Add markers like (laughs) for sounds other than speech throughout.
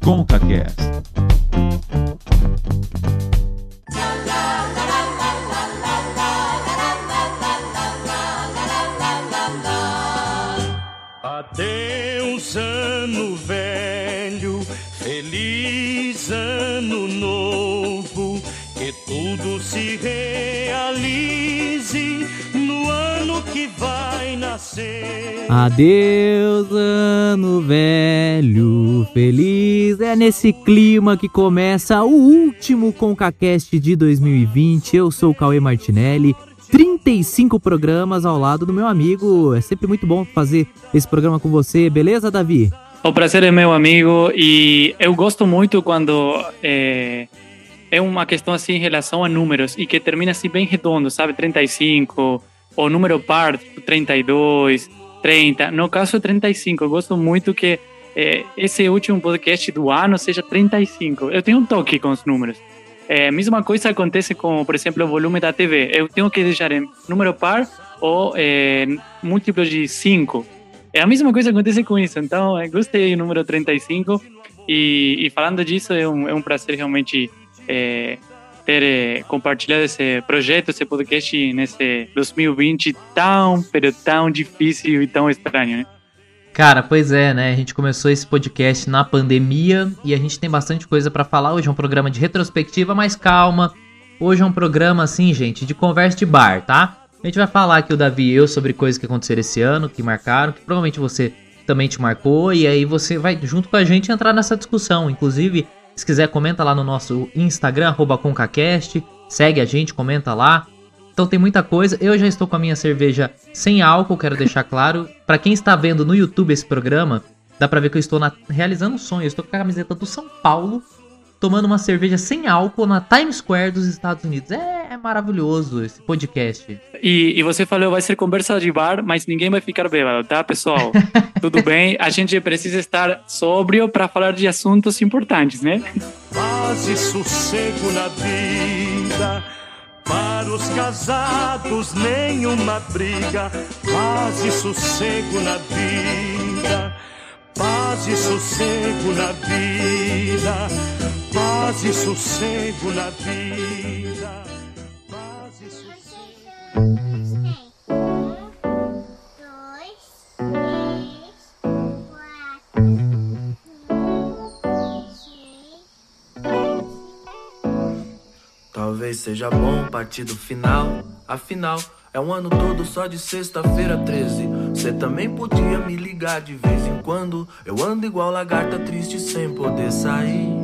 ConcaCast. Adeus, Adeus, ano velho, feliz. É nesse clima que começa o último ConcaCast de 2020. Eu sou o Cauê Martinelli. 35 programas ao lado do meu amigo. É sempre muito bom fazer esse programa com você, beleza, Davi? O prazer é meu, amigo, e eu gosto muito quando é, é uma questão assim em relação a números e que termina assim bem redondo, sabe? 35, ou número par, 32, 30. No caso, é 35. Eu gosto muito que é, esse último podcast do ano seja 35. Eu tenho um toque com os números. É, mesma coisa acontece com, por exemplo, o volume da TV. Eu tenho que deixar em número par ou é, múltiplo de 5. É a mesma coisa que acontece com isso. Então, eu gostei do número 35. E, e falando disso, é um, é um prazer realmente é, ter compartilhado esse projeto, esse podcast nesse 2020 tão, pero tão difícil e tão estranho, né? Cara, pois é, né? A gente começou esse podcast na pandemia e a gente tem bastante coisa para falar. Hoje é um programa de retrospectiva, mas calma. Hoje é um programa assim, gente, de conversa de bar, tá? A gente vai falar aqui o Davi e eu sobre coisas que aconteceram esse ano, que marcaram, que provavelmente você também te marcou e aí você vai junto com a gente entrar nessa discussão. Inclusive, se quiser comenta lá no nosso Instagram @concacast, segue a gente, comenta lá. Então tem muita coisa. Eu já estou com a minha cerveja sem álcool, quero deixar claro. Para quem está vendo no YouTube esse programa, dá pra ver que eu estou na... realizando um sonho. Eu estou com a camiseta do São Paulo, tomando uma cerveja sem álcool na Times Square dos Estados Unidos. É, é maravilhoso esse podcast. E, e, você falou, vai ser conversa de bar, mas ninguém vai ficar bêbado, tá, pessoal? (laughs) Tudo bem? A gente precisa estar sóbrio para falar de assuntos importantes, né? Paz e sossego na vida para os casados, nenhuma briga, paz e sossego na vida. Paz e sossego na vida, paz e sossego na vida, paz e sossego. Talvez seja bom partir do final. Afinal, é um ano todo só de sexta-feira 13. Você também podia me ligar de vez em quando. Eu ando igual lagarta triste sem poder sair.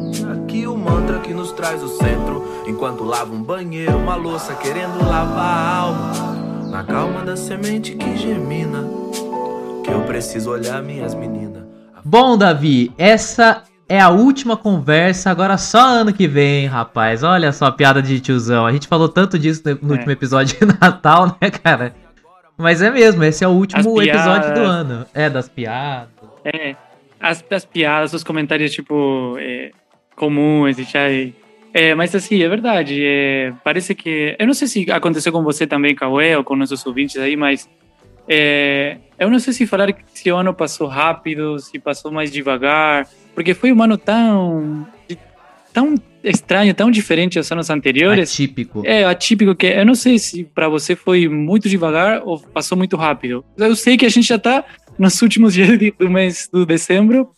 Aqui o mantra que nos traz o centro. Enquanto lava um banheiro, uma louça querendo lavar a alma. Na calma da semente que germina. Que eu preciso olhar minhas meninas. Bom, Davi, essa é a última conversa, agora só ano que vem, rapaz. Olha só a piada de tiozão. A gente falou tanto disso no é. último episódio de (laughs) Natal, né, cara? Mas é mesmo, esse é o último episódio do ano. É, das piadas. É, as, as piadas, os comentários, tipo, é, comuns, já. É, mas assim, é verdade. É, parece que. Eu não sei se aconteceu com você também, Cauê, ou com nossos ouvintes aí, mas. É, eu não sei se falar que esse ano passou rápido, se passou mais devagar porque foi um ano tão tão estranho, tão diferente aos anos anteriores. Atípico. É, atípico que eu não sei se para você foi muito devagar ou passou muito rápido. Eu sei que a gente já tá nos últimos (laughs) dias do mês de dezembro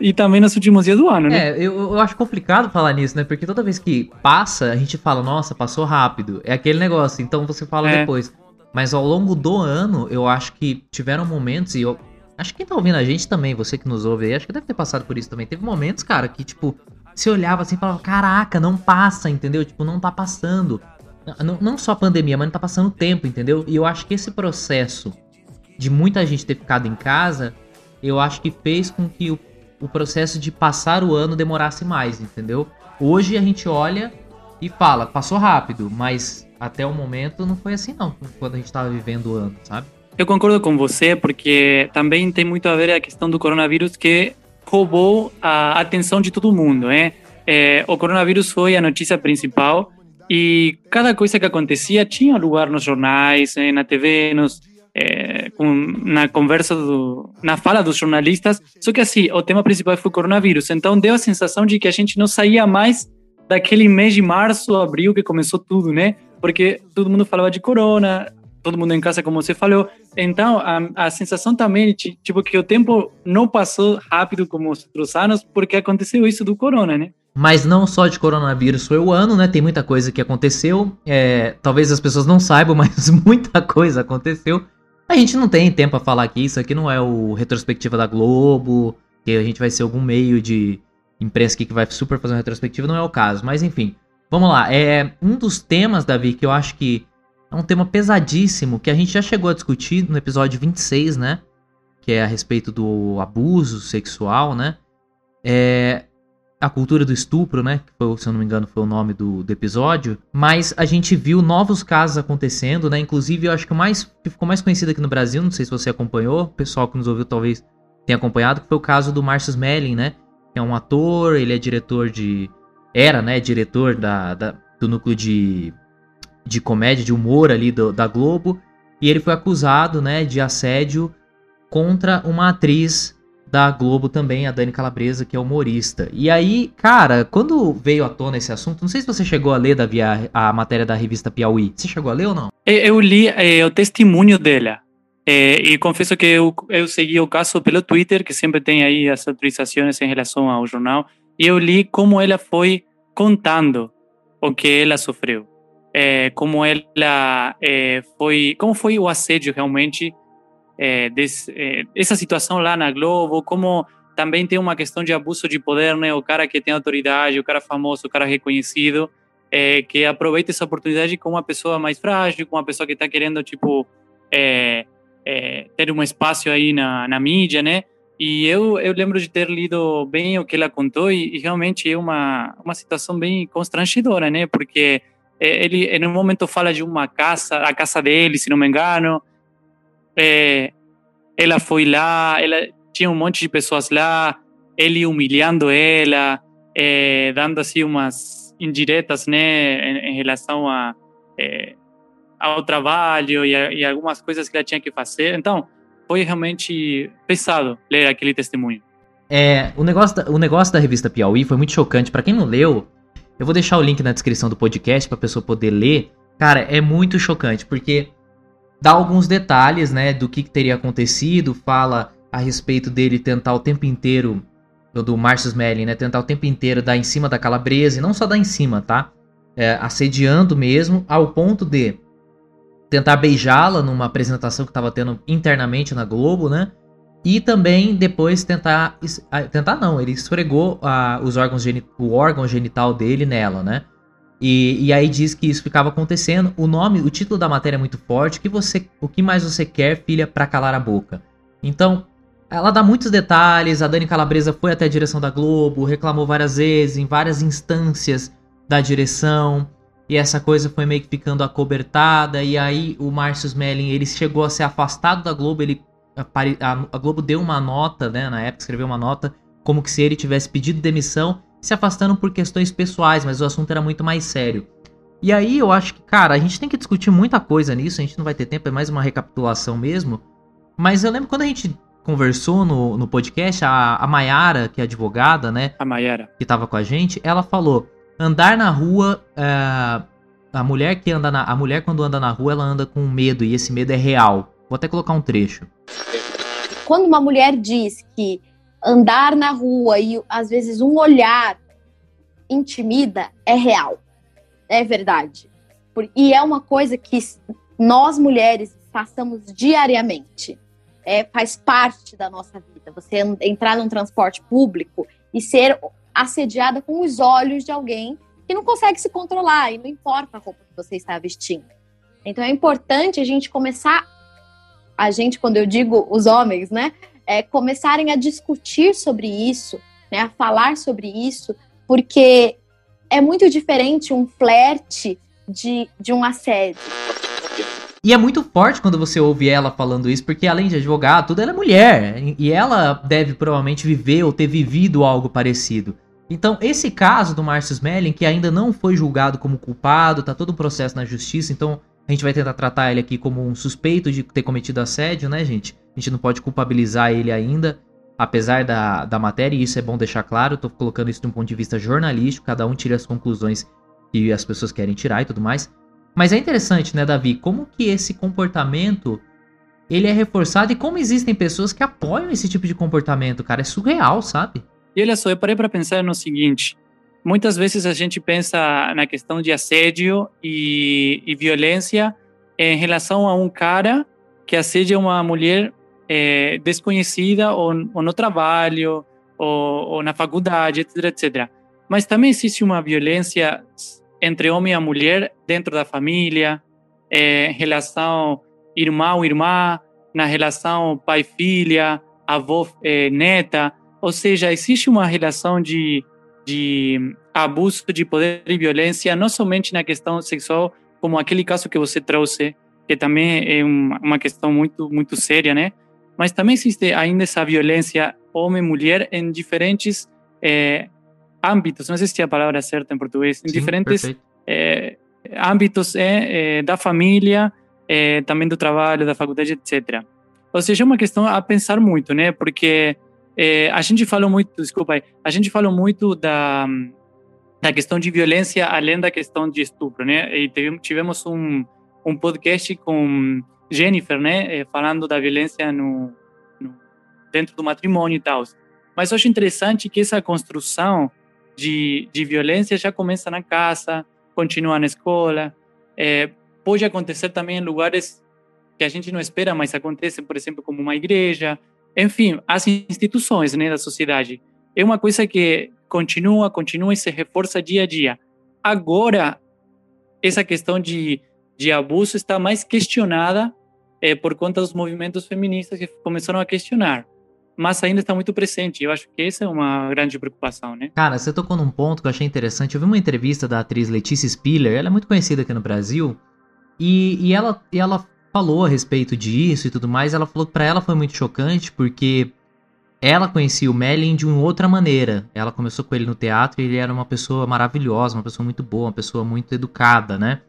e também nos últimos dias do ano, né? É, eu, eu acho complicado falar nisso, né? Porque toda vez que passa, a gente fala, nossa, passou rápido. É aquele negócio, então você fala é. depois. Mas ao longo do ano, eu acho que tiveram momentos, e eu, Acho que quem tá ouvindo a gente também, você que nos ouve aí, acho que deve ter passado por isso também. Teve momentos, cara, que, tipo, se olhava assim e falava, caraca, não passa, entendeu? Tipo, não tá passando. Não, não só a pandemia, mas não tá passando tempo, entendeu? E eu acho que esse processo de muita gente ter ficado em casa, eu acho que fez com que o, o processo de passar o ano demorasse mais, entendeu? Hoje a gente olha e fala, passou rápido, mas até o momento não foi assim não, quando a gente tava vivendo o ano, sabe? Eu concordo com você, porque também tem muito a ver a questão do coronavírus que roubou a atenção de todo mundo, né? É, o coronavírus foi a notícia principal e cada coisa que acontecia tinha lugar nos jornais, né, na TV, nos, é, com, na conversa, do, na fala dos jornalistas, só que assim, o tema principal foi o coronavírus, então deu a sensação de que a gente não saía mais daquele mês de março, abril, que começou tudo, né? Porque todo mundo falava de corona, todo mundo em casa, como você falou. Então, a, a sensação também, tipo, que o tempo não passou rápido como os outros anos, porque aconteceu isso do corona, né? Mas não só de coronavírus foi o ano, né? Tem muita coisa que aconteceu. É, talvez as pessoas não saibam, (laughs) mas muita coisa aconteceu. A gente não tem tempo para falar aqui, isso aqui não é o retrospectiva da Globo, que a gente vai ser algum meio de imprensa aqui que vai super fazer uma retrospectiva, não é o caso. Mas enfim, vamos lá. É um dos temas, Davi, que eu acho que é um tema pesadíssimo, que a gente já chegou a discutir no episódio 26, né? Que é a respeito do abuso sexual, né? É a cultura do estupro, né? Que foi, se eu não me engano, foi o nome do, do episódio. Mas a gente viu novos casos acontecendo, né? Inclusive, eu acho que o mais que ficou mais conhecido aqui no Brasil, não sei se você acompanhou, o pessoal que nos ouviu talvez tenha acompanhado, que foi o caso do Marcus Melling, né? Que é um ator, ele é diretor de. Era, né? Diretor da, da do núcleo de de comédia, de humor ali do, da Globo, e ele foi acusado, né, de assédio contra uma atriz da Globo também, a Dani Calabresa, que é humorista. E aí, cara, quando veio à tona esse assunto, não sei se você chegou a ler, Davi, a, a matéria da revista Piauí. Você chegou a ler ou não? Eu li é, o testemunho dela. É, e confesso que eu, eu segui o caso pelo Twitter, que sempre tem aí as autorizações em relação ao jornal, e eu li como ela foi contando o que ela sofreu é, como ela foi, como foi o assédio realmente é, desse, é, essa situação lá na Globo, como também tem uma questão de abuso de poder, né? O cara que tem autoridade, o cara famoso, o cara reconhecido, é, que aproveita essa oportunidade com uma pessoa mais frágil, com uma pessoa que está querendo tipo ter um espaço aí na, na mídia, né? E eu, eu lembro de ter lido bem o que ela contou e, e realmente é uma, uma situação bem constrangedora, né? Porque ele em um momento fala de uma casa, a casa dele, se não me engano. É, ela foi lá, ela tinha um monte de pessoas lá, ele humilhando ela, é, dando assim umas indiretas, né, em, em relação a é, ao trabalho e, a, e algumas coisas que ela tinha que fazer. Então, foi realmente pesado ler aquele testemunho. É, o negócio da, o negócio da revista Piauí foi muito chocante. Para quem não leu, eu vou deixar o link na descrição do podcast para pessoa poder ler. Cara, é muito chocante porque dá alguns detalhes, né, do que, que teria acontecido, fala a respeito dele tentar o tempo inteiro do, Marcus Melling, né, tentar o tempo inteiro dar em cima da calabresa e não só dar em cima, tá? É, assediando mesmo ao ponto de tentar beijá-la numa apresentação que estava tendo internamente na Globo, né? E também depois tentar. Tentar não, ele esfregou uh, os órgãos o órgão genital dele nela, né? E, e, aí diz que isso ficava acontecendo. O nome, o título da matéria é muito forte. O que, você, o que mais você quer, filha, para calar a boca? Então, ela dá muitos detalhes. A Dani Calabresa foi até a direção da Globo, reclamou várias vezes, em várias instâncias da direção. E essa coisa foi meio que ficando acobertada. E aí o Márcio Smelling, ele chegou a ser afastado da Globo. Ele a, Globo deu uma nota, né, na época escreveu uma nota como que se ele tivesse pedido demissão, se afastando por questões pessoais, mas o assunto era muito mais sério. E aí eu acho que, cara, a gente tem que discutir muita coisa nisso, a gente não vai ter tempo, é mais uma recapitulação mesmo. Mas eu lembro quando a gente conversou no, no podcast, a, a Mayara, que é advogada, né? A Mayara. Que tava com a gente, ela falou: andar na rua. É, a mulher que anda na. A mulher, quando anda na rua, ela anda com medo, e esse medo é real. Vou até colocar um trecho. Quando uma mulher diz que andar na rua e às vezes um olhar intimida, é real. É verdade. E é uma coisa que nós mulheres passamos diariamente. É, faz parte da nossa vida. Você entrar num transporte público e ser assediada com os olhos de alguém que não consegue se controlar e não importa a roupa que você está vestindo. Então é importante a gente começar a gente, quando eu digo os homens, né, é, começarem a discutir sobre isso, né, a falar sobre isso, porque é muito diferente um flerte de, de um assédio. E é muito forte quando você ouve ela falando isso, porque além de advogada, tudo ela é mulher. E ela deve provavelmente viver ou ter vivido algo parecido. Então, esse caso do Márcio Smelling, que ainda não foi julgado como culpado, tá todo o processo na justiça, então A gente vai tentar tratar ele aqui como um suspeito de ter cometido assédio, né, gente? A gente não pode culpabilizar ele ainda, apesar da, da matéria, e isso é bom deixar claro. Tô colocando isso de um ponto de vista jornalístico, cada um tira as conclusões que as pessoas querem tirar e tudo mais. Mas é interessante, né, Davi, como que esse comportamento ele é reforçado e como existem pessoas que apoiam esse tipo de comportamento, cara, é surreal, sabe? E olha só, eu parei para pensar no seguinte: muitas vezes a gente pensa na questão de assédio e, e violência em relação a um cara que assedia uma mulher é, desconhecida ou, ou, no trabalho ou, ou, na faculdade, etc, etc. Mas também existe uma violência entre homem e mulher dentro da família, é, relação irmão-irmã, na relação pai-filha, avó-neta. Ou seja, existe uma relação de de abuso de poder e violência, não somente na questão sexual, como aquele caso que você trouxe, que também é uma questão muito muito séria, né? Mas também existe ainda essa violência homem-mulher em diferentes é, âmbitos, não sei se é a palavra certa em português, em Sim, diferentes é, âmbitos é, da família, também do trabalho, da faculdade, etc. Ou seja, é uma questão a pensar muito, né? Porque é, a gente falou muito, desculpa aí, a gente falou muito da, da questão de violência além da questão de estupro, né? E tivemos um, um podcast com Jennifer, né? Falando da violência no, no dentro do matrimônio e tal. Mas eu acho interessante que essa construção de, de violência já começa na casa, continua na escola, é, pode acontecer também em lugares que a gente não espera, mas acontece, por exemplo, como uma igreja, enfim, as instituições né, da sociedade. É uma coisa que continua, continua e se reforça dia a dia. Agora, essa questão de, de abuso está mais questionada é, por conta dos movimentos feministas que começaram a questionar. Mas ainda está muito presente. Eu acho que essa é uma grande preocupação, né? Cara, você tocou num ponto que eu achei interessante. Eu vi uma entrevista da atriz Letícia Spiller, ela é muito conhecida aqui no Brasil, e, e, ela, e ela falou a respeito disso e tudo mais. Ela falou que pra ela foi muito chocante porque ela conhecia o Melin de uma outra maneira. Ela começou com ele no teatro e ele era uma pessoa maravilhosa, uma pessoa muito boa, uma pessoa muito educada, né?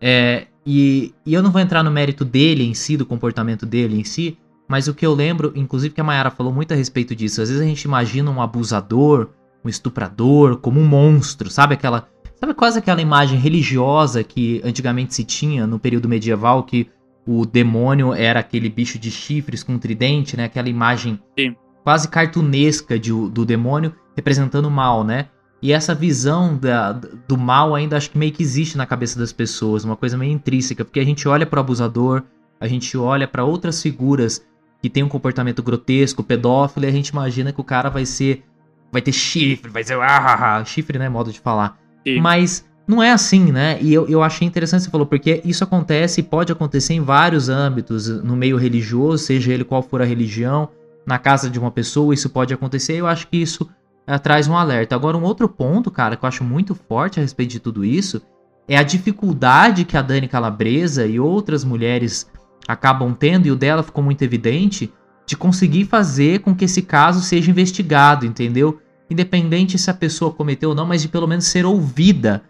É, e, e, eu não vou entrar no mérito dele em si, do comportamento dele em si, mas o que eu lembro, inclusive que a Mayara falou muito a respeito disso, às vezes a gente imagina um abusador, um estuprador, como um monstro, sabe aquela. Sabe quase aquela imagem religiosa que antigamente se tinha no período medieval que o demônio era aquele bicho de chifres com tridente, né? Aquela imagem Sim. quase cartunesca de, do demônio representando o mal, né? E essa visão da, do mal ainda acho que meio que existe na cabeça das pessoas, uma coisa meio intrínseca, porque a gente olha para o abusador, a gente olha para outras figuras que tem um comportamento grotesco, pedófilo, e a gente imagina que o cara vai ser vai ter chifre, vai ser ah, ah, ah. chifre, né, modo de falar. Sim. Mas não é assim, né? E eu, eu achei interessante você falou, porque isso acontece e pode acontecer em vários âmbitos, no meio religioso, seja ele qual for a religião, na casa de uma pessoa, isso pode acontecer. Eu acho que isso é, traz um alerta. Agora, um outro ponto, cara, que eu acho muito forte a respeito de tudo isso, é a dificuldade que a Dani Calabresa e outras mulheres acabam tendo, e o dela ficou muito evidente, de conseguir fazer com que esse caso seja investigado, entendeu? Independente se a pessoa cometeu ou não, mas de pelo menos ser ouvida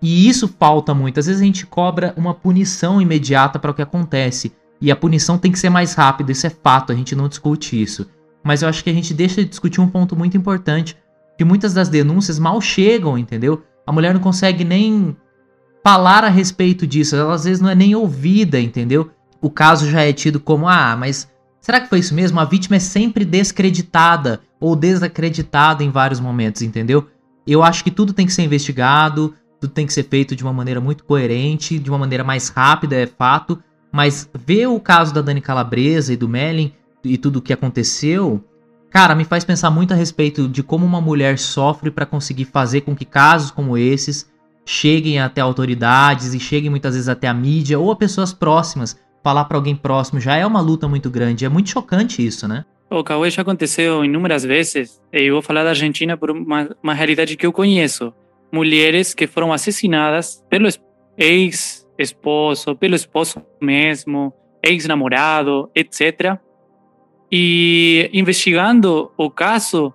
e isso falta muito. Às vezes a gente cobra uma punição imediata para o que acontece. E a punição tem que ser mais rápida, isso é fato, a gente não discute isso. Mas eu acho que a gente deixa de discutir um ponto muito importante, que muitas das denúncias mal chegam, entendeu? A mulher não consegue nem falar a respeito disso, ela às vezes não é nem ouvida, entendeu? O caso já é tido como, ah, mas será que foi isso mesmo? A vítima é sempre descreditada ou desacreditada em vários momentos, entendeu? Eu acho que tudo tem que ser investigado, tudo tem que ser feito de uma maneira muito coerente, de uma maneira mais rápida, é fato. Mas ver o caso da Dani Calabresa e do Melin e tudo o que aconteceu, cara, me faz pensar muito a respeito de como uma mulher sofre para conseguir fazer com que casos como esses cheguem até autoridades e cheguem muitas vezes até a mídia ou a pessoas próximas. Falar para alguém próximo já é uma luta muito grande. É muito chocante isso, né? O Cauê já aconteceu inúmeras vezes. Eu vou falar da Argentina por uma, uma realidade que eu conheço mulheres que foram assassinadas pelo ex-esposo, pelo esposo mesmo, ex-namorado, etc. E investigando o caso,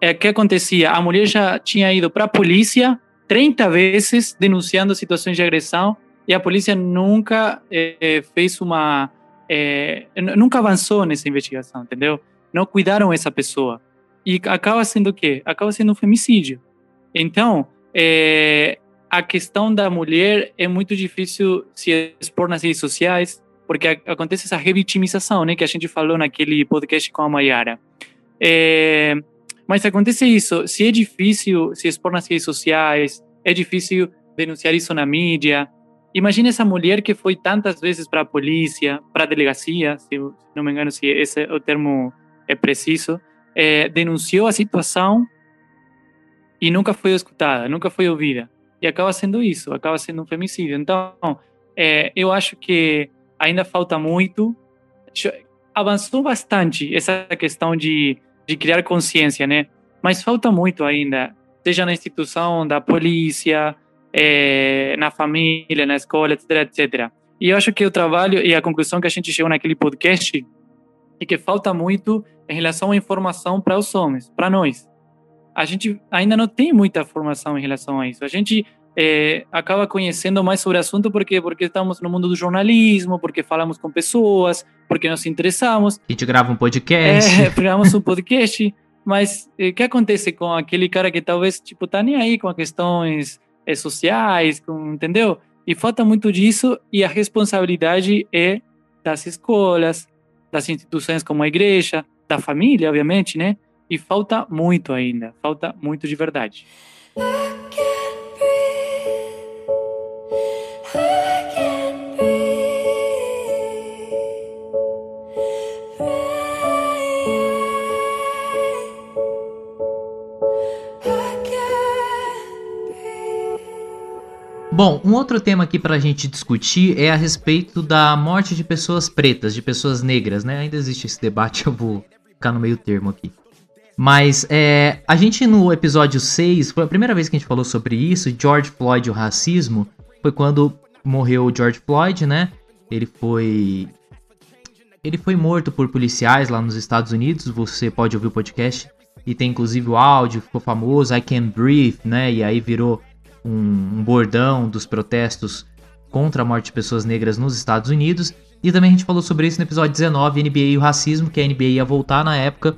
é que acontecia? A mulher já tinha ido para a polícia 30 vezes denunciando situações de agressão e a polícia nunca é, fez uma. É, nunca avançou nessa investigação, entendeu? Não cuidaram essa pessoa. E acaba sendo o quê? Acaba sendo um femicídio. Então, é, a questão da mulher é muito difícil se expor nas redes sociais, porque acontece essa revitimização, né, que a gente falou naquele podcast com a Mayara. É, mas acontece isso, se é difícil se expor nas redes sociais, é difícil denunciar isso na mídia. Imagine essa mulher que foi tantas vezes para a polícia, para a delegacia, se não me engano se esse é o termo é preciso, é, denunciou a situação e nunca foi escutada, nunca foi ouvida. E acaba sendo isso, acaba sendo um femicídio. Então, é, eu acho que ainda falta muito. Avançou bastante essa questão de, de criar consciência, né? Mas falta muito ainda, seja na instituição da polícia, é, na família, na escola, etc, etc. E eu acho que o trabalho e a conclusão que a gente chegou naquele podcast é que falta muito em relação à informação para os homens, para nós. A gente ainda não tem muita formação em relação a isso. A gente é, acaba conhecendo mais sobre o assunto porque porque estamos no mundo do jornalismo, porque falamos com pessoas, porque nos interessamos. A gente grava um podcast. É, (laughs) gravamos um podcast. Mas o é, que acontece com aquele cara que talvez tipo tá nem aí com as questões é, sociais, com, entendeu? E falta muito disso e a responsabilidade é das escolas, das instituições como a igreja, da família, obviamente, né? E falta muito ainda, falta muito de verdade. Bom, um outro tema aqui para a gente discutir é a respeito da morte de pessoas pretas, de pessoas negras, né? Ainda existe esse debate, (laughs) eu vou ficar no meio termo aqui. Mas é, a gente no episódio 6, foi a primeira vez que a gente falou sobre isso, George Floyd e o racismo, foi quando morreu o George Floyd, né? Ele foi ele foi morto por policiais lá nos Estados Unidos, você pode ouvir o podcast e tem inclusive o áudio, ficou famoso, I Can Breathe, né? E aí virou um, um bordão dos protestos contra a morte de pessoas negras nos Estados Unidos. E também a gente falou sobre isso no episódio 19, NBA e o racismo, que a NBA ia voltar na época,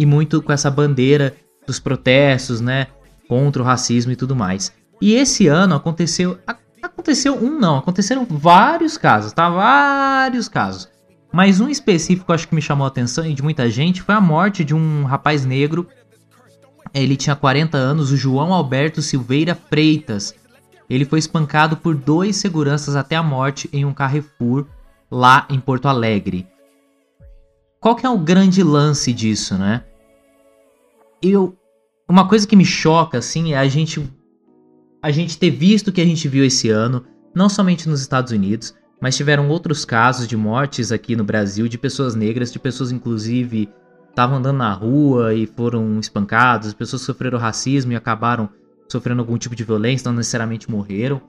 e muito com essa bandeira dos protestos, né, contra o racismo e tudo mais. E esse ano aconteceu, aconteceu um não, aconteceram vários casos, tá? Vários casos. Mas um específico acho que me chamou a atenção e de muita gente foi a morte de um rapaz negro ele tinha 40 anos, o João Alberto Silveira Freitas. Ele foi espancado por dois seguranças até a morte em um Carrefour lá em Porto Alegre. Qual que é o grande lance disso, né? Eu uma coisa que me choca assim é a gente a gente ter visto o que a gente viu esse ano, não somente nos Estados Unidos, mas tiveram outros casos de mortes aqui no Brasil de pessoas negras, de pessoas inclusive estavam andando na rua e foram espancados, pessoas sofreram racismo e acabaram sofrendo algum tipo de violência, não necessariamente morreram.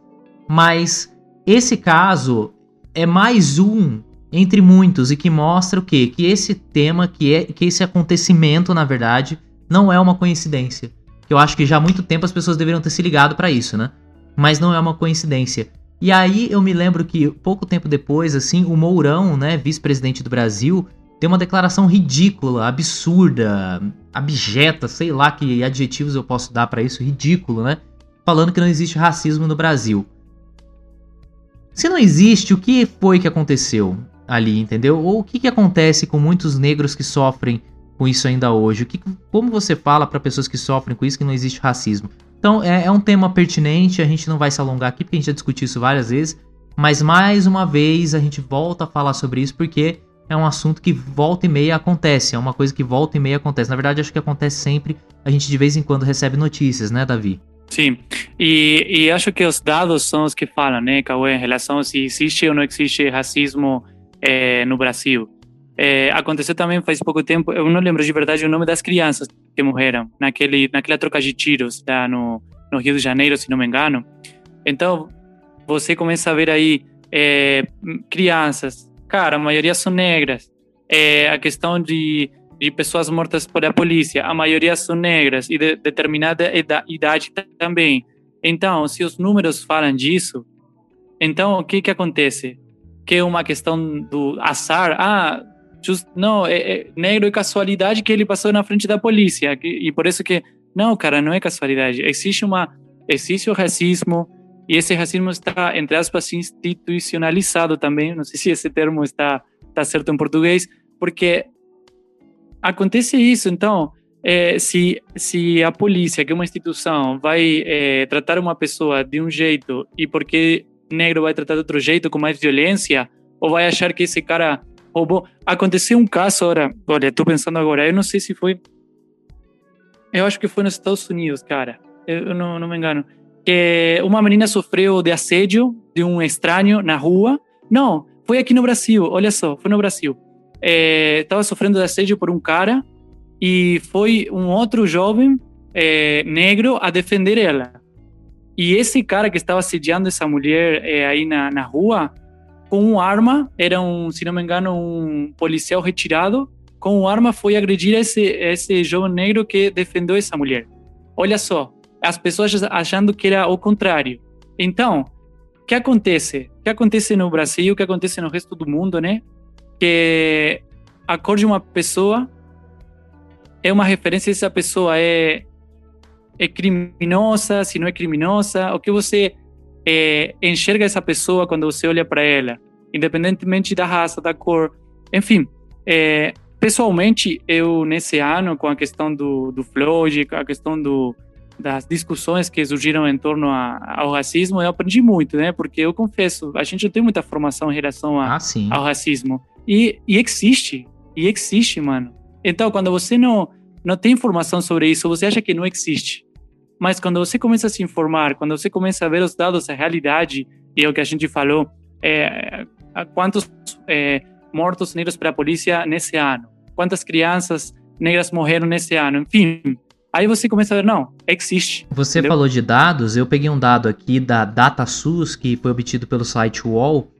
Mas esse caso é mais um entre muitos e que mostra o quê? Que esse tema, que é que esse acontecimento, na verdade, não é uma coincidência. Eu acho que já há muito tempo as pessoas deveriam ter se ligado para isso, né? Mas não é uma coincidência. E aí eu me lembro que pouco tempo depois, assim, o Mourão, né, vice-presidente do Brasil, tem uma declaração ridícula, absurda, abjeta, sei lá que adjetivos eu posso dar para isso, ridículo, né? Falando que não existe racismo no Brasil. Se não existe, o que foi que aconteceu ali, entendeu? Ou o que, que acontece com muitos negros que sofrem com isso ainda hoje? O que, como você fala para pessoas que sofrem com isso que não existe racismo? Então é, é um tema pertinente, a gente não vai se alongar aqui porque a gente já discutiu isso várias vezes, mas mais uma vez a gente volta a falar sobre isso porque é um assunto que volta e meia acontece, é uma coisa que volta e meia acontece. Na verdade, acho que acontece sempre. A gente de vez em quando recebe notícias, né, Davi? Sim, e, e acho que os dados são os que falam, né, Cauê, em relação a se existe ou não existe racismo é, no Brasil. É, aconteceu também faz pouco tempo, eu não lembro de verdade o nome das crianças que morreram naquele, naquela troca de tiros tá, no, no Rio de Janeiro, se não me engano. Então, você começa a ver aí é, crianças cara, a maioria são negras. É, a questão de, de pessoas mortas por a polícia, a maioria são negras e de determinada idade também. Então, se os números falam disso, Então, o que que acontece? Que é uma questão do azar. Ah, just, não, é, é, negro é casualidade que ele passou na frente da polícia. Que, e por isso que, não, cara, não é casualidade. Existe uma, existe o racismo, e esse racismo está, entre aspas, institucionalizado também. Não sei se esse termo está, está certo em português, porque acontece isso. Então, é, se, se a polícia, que é uma instituição, vai é, tratar uma pessoa de um jeito e porque negro vai tratar de outro jeito, com mais violência, ou vai achar que esse cara roubou. Aconteceu um caso, olha, olha, estou pensando agora, eu não sei se foi. Eu acho que foi nos Estados Unidos, cara. Eu não, não me engano. Que uma menina sofreu de assédio de um estranho na rua. Não, foi aqui no Brasil, olha só, foi no Brasil. Estava é, sofrendo de assédio por um cara e foi um outro jovem é, negro a defender ela. E esse cara que estava assediando essa mulher é, aí na, na rua, com uma arma, era um, se não me engano, um policial retirado, com uma arma foi agredir esse, esse jovem negro que defendeu essa mulher. Olha só, as pessoas achando que era o contrário. Então, o que acontece? O que acontece no Brasil, o que acontece no resto do mundo, né? Que a cor de uma pessoa é uma referência se a pessoa é, é criminosa, se não é criminosa, o que você é, enxerga essa pessoa quando você olha para ela, independentemente da raça, da cor, enfim. É, pessoalmente, eu nesse ano, com a questão do, do Floyd, a questão do, das discussões que surgiram em torno a, ao racismo, eu aprendi muito, né? Porque eu confesso, a gente não tem muita formação em relação a, ah, ao racismo. E, e existe, e existe, mano. Então, quando você não, não tem informação sobre isso, você acha que não existe. Mas quando você começa a se informar, quando você começa a ver os dados, a realidade, e é o que a gente falou, é, quantos é, mortos negros para a polícia nesse ano, quantas crianças negras morreram nesse ano, enfim. Aí você começa a ver, não, existe. Você entendeu? falou de dados, eu peguei um dado aqui da DataSUS, que foi obtido pelo site wall.com.br,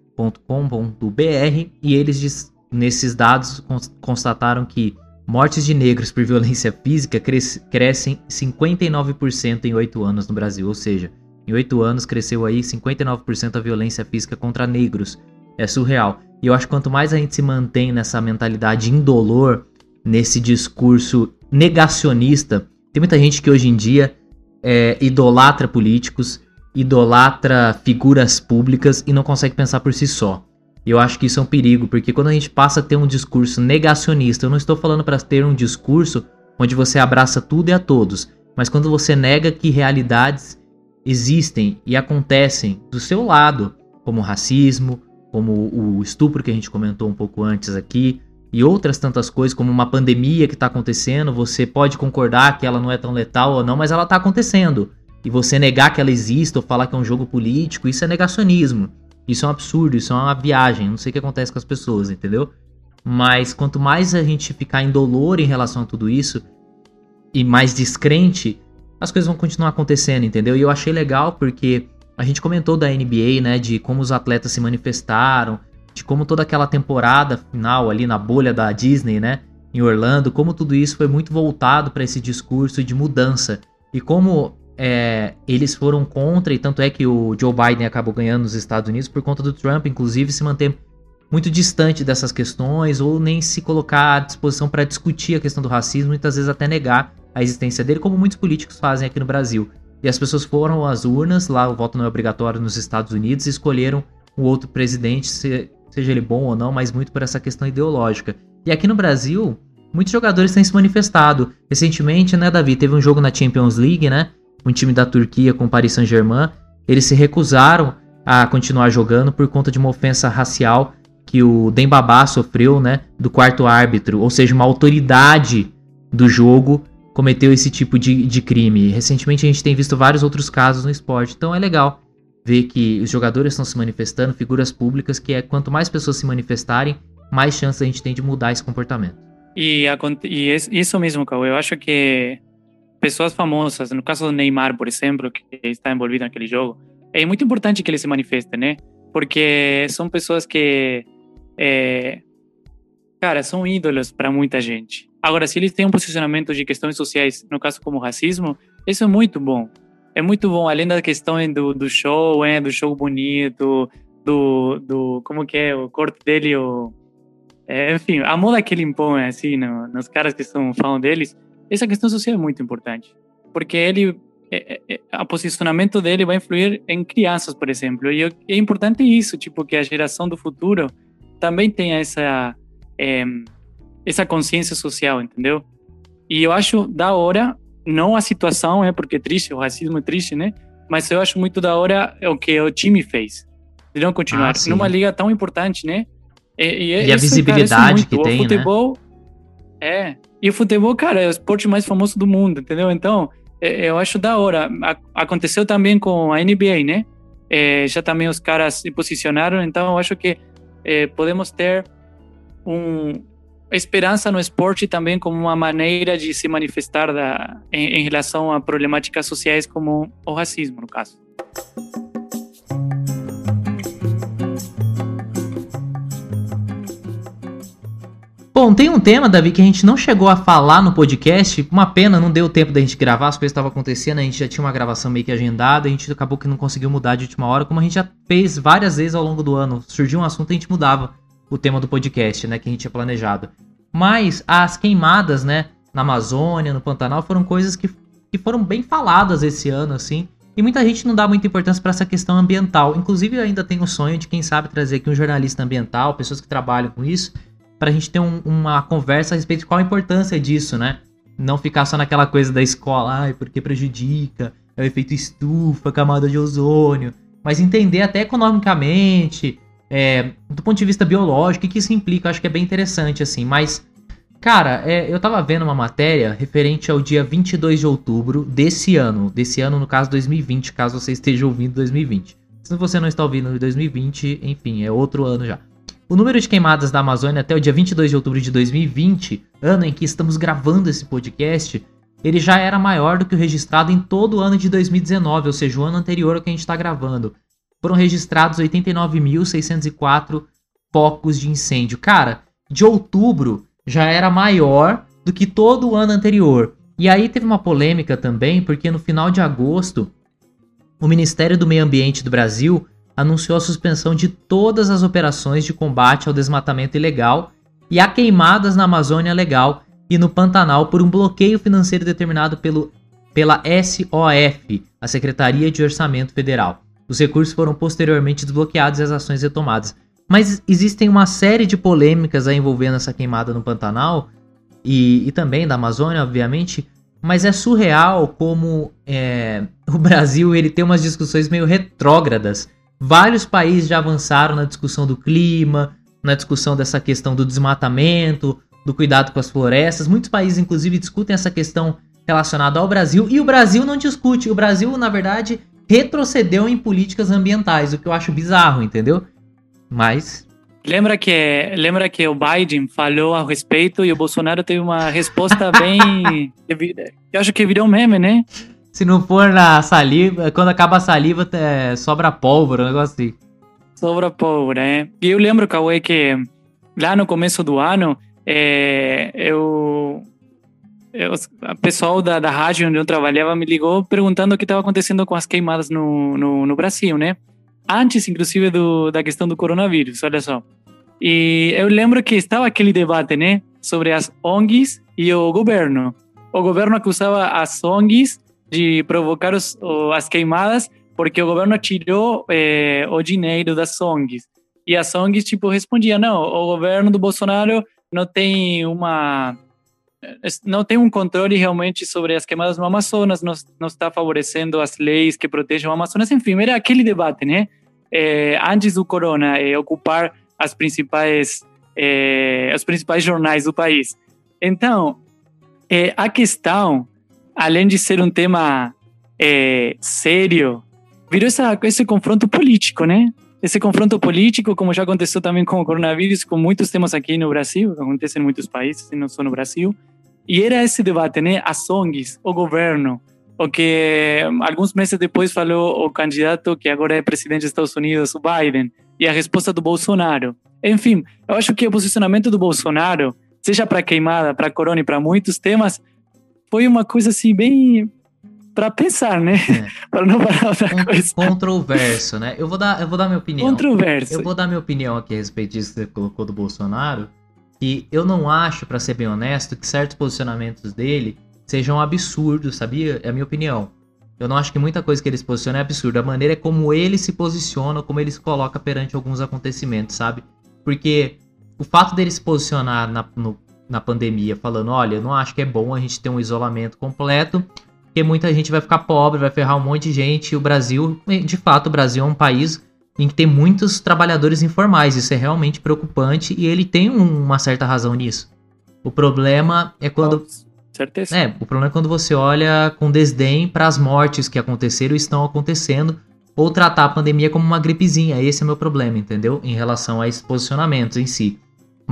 e eles, nesses dados, constataram que Mortes de negros por violência física crescem 59% em 8 anos no Brasil, ou seja, em 8 anos cresceu aí 59% a violência física contra negros. É surreal. E eu acho que quanto mais a gente se mantém nessa mentalidade indolor, nesse discurso negacionista, tem muita gente que hoje em dia é, idolatra políticos, idolatra figuras públicas e não consegue pensar por si só. E eu acho que isso é um perigo, porque quando a gente passa a ter um discurso negacionista, eu não estou falando para ter um discurso onde você abraça tudo e a todos, mas quando você nega que realidades existem e acontecem do seu lado, como o racismo, como o estupro que a gente comentou um pouco antes aqui, e outras tantas coisas, como uma pandemia que está acontecendo, você pode concordar que ela não é tão letal ou não, mas ela está acontecendo. E você negar que ela existe ou falar que é um jogo político, isso é negacionismo. Isso é um absurdo, isso é uma viagem, não sei o que acontece com as pessoas, entendeu? Mas quanto mais a gente ficar indolor em relação a tudo isso e mais descrente, as coisas vão continuar acontecendo, entendeu? E eu achei legal porque a gente comentou da NBA, né, de como os atletas se manifestaram, de como toda aquela temporada final ali na bolha da Disney, né, em Orlando, como tudo isso foi muito voltado para esse discurso de mudança e como é, eles foram contra, e tanto é que o Joe Biden acabou ganhando nos Estados Unidos por conta do Trump, inclusive se manter muito distante dessas questões ou nem se colocar à disposição para discutir a questão do racismo, muitas vezes até negar a existência dele, como muitos políticos fazem aqui no Brasil. E as pessoas foram às urnas, lá o voto não é obrigatório nos Estados Unidos, e escolheram o outro presidente, seja ele bom ou não, mas muito por essa questão ideológica. E aqui no Brasil, muitos jogadores têm se manifestado. Recentemente, né, Davi, teve um jogo na Champions League, né? Um time da Turquia com o Paris Saint-Germain, eles se recusaram a continuar jogando por conta de uma ofensa racial que o Dembabá sofreu, né, do quarto árbitro, ou seja, uma autoridade do jogo cometeu esse tipo de, de crime. Recentemente a gente tem visto vários outros casos no esporte, então é legal ver que os jogadores estão se manifestando, figuras públicas, que é quanto mais pessoas se manifestarem, mais chance a gente tem de mudar esse comportamento. E, e isso mesmo, Cauê, eu acho que pessoas famosas, no caso do Neymar, por exemplo, que está envolvido naquele jogo, é muito importante que ele se manifeste, né? Porque são pessoas que, é, cara, são ídolos para muita gente. Agora, se eles têm um posicionamento de questões sociais, no caso como racismo, isso é muito bom. é muito bom, além da questão do, do show, do show bonito, do, do como que é o corte dele, o, é, enfim, a moda que ele impõe assim no, nos caras que estão falando deles, essa questão social é muito importante, porque ele é, é, é o posicionamento dele vai influir em crianças, por exemplo, e é importante isso, tipo que a geração do futuro também tenha essa é, essa consciência social, entendeu? E eu acho da hora, não a situação, é porque é triste, o racismo é triste, né? Mas eu acho muito da hora o que o time fez de não continuar ah, numa liga tão importante, né? E, e, e isso, a visibilidade cara, que o tem, futebol, né? É. E o futebol, cara, é o esporte mais famoso do mundo, entendeu? Então, é, eu acho da hora. Aconteceu também com a NBA, né? É, já também os caras se posicionaram, então eu acho que é, podemos ter um, esperança no esporte também como uma maneira de se manifestar da, em, em relação a problemáticas sociais como o racismo, no caso. Bom, tem um tema, Davi, que a gente não chegou a falar no podcast. Uma pena, não deu tempo da gente gravar, as coisas estavam acontecendo, a gente já tinha uma gravação meio que agendada, a gente acabou que não conseguiu mudar de última hora, como a gente já fez várias vezes ao longo do ano. Surgiu um assunto e a gente mudava o tema do podcast, né, que a gente tinha planejado. Mas as queimadas, né, na Amazônia, no Pantanal, foram coisas que, que foram bem faladas esse ano, assim. E muita gente não dá muita importância para essa questão ambiental. Inclusive, eu ainda tenho o sonho de, quem sabe, trazer aqui um jornalista ambiental, pessoas que trabalham com isso, para a gente ter um, uma conversa a respeito de qual a importância disso, né? Não ficar só naquela coisa da escola, ai, porque prejudica, é o efeito estufa, camada de ozônio, mas entender até economicamente, é, do ponto de vista biológico, o que isso implica, acho que é bem interessante, assim, mas, cara, é, eu tava vendo uma matéria referente ao dia 22 de outubro desse ano, desse ano, no caso 2020, caso você esteja ouvindo 2020. Se você não está ouvindo em 2020, enfim, é outro ano já. O número de queimadas da Amazônia até o dia 22 de outubro de 2020, ano em que estamos gravando esse podcast, ele já era maior do que o registrado em todo o ano de 2019, ou seja, o ano anterior ao que a gente está gravando. Foram registrados 89.604 focos de incêndio. Cara, de outubro já era maior do que todo o ano anterior. E aí teve uma polêmica também, porque no final de agosto, o Ministério do Meio Ambiente do Brasil anunciou a suspensão de todas as operações de combate ao desmatamento ilegal e a queimadas na Amazônia Legal e no Pantanal por um bloqueio financeiro determinado pelo, pela SOF, a Secretaria de Orçamento Federal. Os recursos foram posteriormente desbloqueados e as ações retomadas. Mas existem uma série de polêmicas envolvendo essa queimada no Pantanal e, e também da Amazônia, obviamente, mas é surreal como é, (laughs) o Brasil ele tem umas discussões meio retrógradas Vários países já avançaram na discussão do clima, na discussão dessa questão do desmatamento, do cuidado com as florestas. Muitos países, inclusive, discutem essa questão relacionada ao Brasil e o Brasil não discute. O Brasil, na verdade, retrocedeu em políticas ambientais, o que eu acho bizarro, entendeu? Mas. Lembra que, lembra que o Biden falou a respeito e o Bolsonaro teve uma resposta bem. (laughs) eu acho que virou um meme, né? Se não for na saliva, quando acaba a saliva, é, sobra pólvora, um negócio assim. Sobra pólvora, é. E eu lembro, Cauê, que lá no começo do ano, é, eu, eu, o pessoal da, da rádio onde eu trabalhava me ligou perguntando o que estava acontecendo com as queimadas no, no, no, Brasil, né? Antes, inclusive, do, da questão do coronavírus, olha só. E eu lembro que estava aquele debate, né? Sobre as ONGs e o governo. O governo acusava as ONGs de provocar os, as queimadas porque o governo tirou é, o dinheiro das ONGs. E as ONGs, tipo, respondiam, não, o governo do Bolsonaro não tem uma... não tem um controle realmente sobre as queimadas no Amazonas, não, está favorecendo as leis que protejam o Amazonas, enfim, era aquele debate, né? É, antes do corona, é, ocupar as principais, os principais jornais do país. Então, a questão além de ser um tema é, sério, virou essa, esse confronto político, né? Esse confronto político, como já aconteceu também com o coronavírus, com muitos temas aqui no Brasil, acontece em muitos países, não só no Brasil. E era esse debate, né? As ONGs, o governo, o que alguns meses depois falou o candidato que agora é presidente dos Estados Unidos, o Biden, e a resposta do Bolsonaro. Enfim, eu acho que o posicionamento do Bolsonaro, seja para queimada, para corona e para muitos temas, foi uma coisa assim bem para pensar, né? É. (laughs) para não falar outra coisa. Controverso, né? Eu vou dar, eu vou dar minha opinião. Controverso. Eu vou dar minha opinião aqui a respeito disso que você colocou do Bolsonaro. E eu não acho, para ser bem honesto, que certos posicionamentos dele sejam absurdos, sabia? É a minha opinião. Eu não acho que muita coisa que ele se posiciona é absurda. A maneira é como ele se posiciona, como ele se coloca perante alguns acontecimentos, sabe? Porque o fato dele se posicionar na, no, na pandemia falando, olha, eu não acho que é bom a gente ter um isolamento completo, porque muita gente vai ficar pobre, vai ferrar um monte de gente, e o Brasil, de fato, o Brasil é um país em que tem muitos trabalhadores informais, isso é realmente preocupante e ele tem uma certa razão nisso. O problema é quando certeza. É, o problema é quando você olha com desdém para as mortes que aconteceram e estão acontecendo ou tratar a pandemia como uma gripezinha. Esse é o meu problema, entendeu? Em relação a esses posicionamentos em si.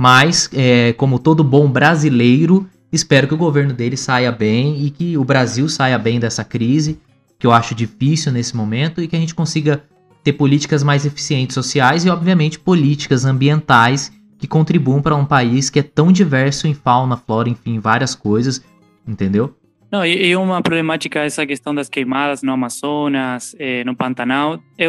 Mas, é, como todo bom brasileiro, espero que o governo dele saia bem e que o Brasil saia bem dessa crise, que eu acho difícil nesse momento, e que a gente consiga ter políticas mais eficientes sociais e, obviamente, políticas ambientais que contribuam para um país que é tão diverso em fauna, flora, enfim, várias coisas, entendeu? Não, e, uma problemática essa questão das queimadas no Amazonas, eh, no Pantanal, é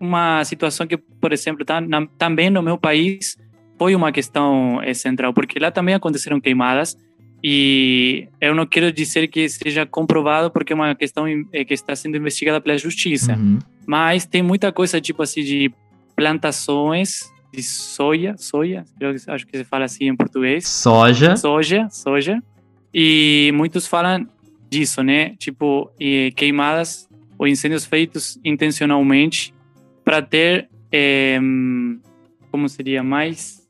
uma, situação que, por exemplo, tá, na, também no meu país foi uma questão eh, central, porque lá também aconteceram queimadas e eu não quero dizer que seja comprovado porque é uma questão eh, que está sendo investigada pela justiça, uhum. mas tem muita coisa tipo assim de plantações de soja, soja, acho que se fala assim em português. Soja. Soja, soja. E muitos falam disso, né? Tipo, queimadas ou incêndios feitos intencionalmente para ter, é, como seria, mais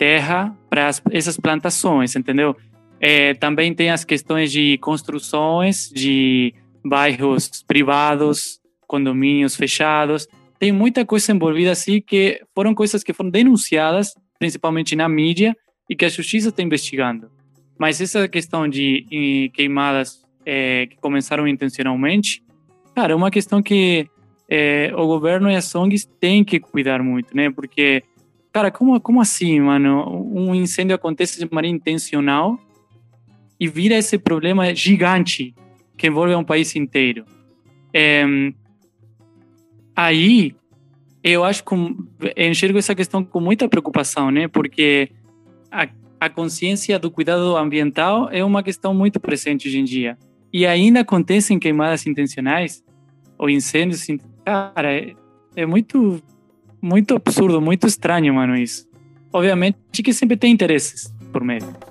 terra para essas plantações, entendeu? É, também tem as questões de construções de bairros privados, condomínios fechados. Tem muita coisa envolvida assim que foram coisas que foram denunciadas, principalmente na mídia, e que a justiça está investigando. Mas essa questão de queimadas é, que começaram intencionalmente, cara, é uma questão que é, o governo e as ONGs têm que cuidar muito, né? Porque, cara, como, como assim, mano? Um incêndio acontece de maneira intencional e vira esse problema gigante que envolve um país inteiro. É, aí, eu acho que eu enxergo essa questão com muita preocupação, né? Porque a, a consciência do cuidado ambiental é uma questão muito presente hoje em dia e ainda acontecem queimadas intencionais ou incêndios, cara, é, é muito, muito absurdo, muito estranho, mano, isso. Obviamente que sempre tem interesses por meio.